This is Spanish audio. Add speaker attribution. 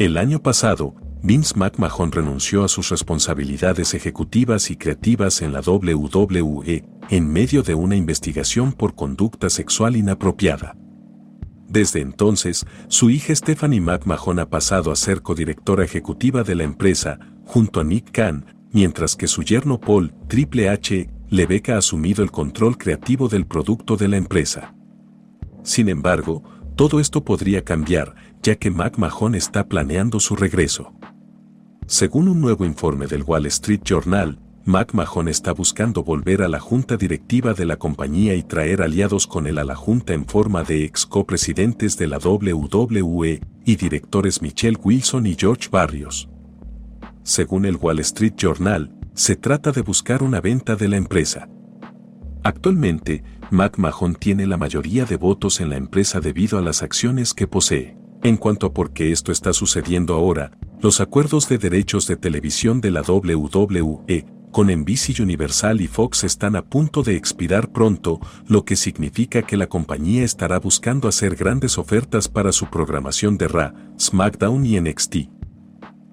Speaker 1: El año pasado, Vince McMahon renunció a sus responsabilidades ejecutivas y creativas en la WWE en medio de una investigación por conducta sexual inapropiada. Desde entonces, su hija Stephanie McMahon ha pasado a ser codirectora ejecutiva de la empresa, junto a Nick Khan, mientras que su yerno Paul, Triple H, Lebeca ha asumido el control creativo del producto de la empresa. Sin embargo, todo esto podría cambiar, ya que McMahon está planeando su regreso. Según un nuevo informe del Wall Street Journal, McMahon está buscando volver a la junta directiva de la compañía y traer aliados con él a la junta en forma de ex copresidentes de la WWE y directores Michelle Wilson y George Barrios. Según el Wall Street Journal, se trata de buscar una venta de la empresa. Actualmente, McMahon tiene la mayoría de votos en la empresa debido a las acciones que posee. En cuanto a por qué esto está sucediendo ahora, los acuerdos de derechos de televisión de la WWE con NBC Universal y Fox están a punto de expirar pronto, lo que significa que la compañía estará buscando hacer grandes ofertas para su programación de Raw, SmackDown y NXT.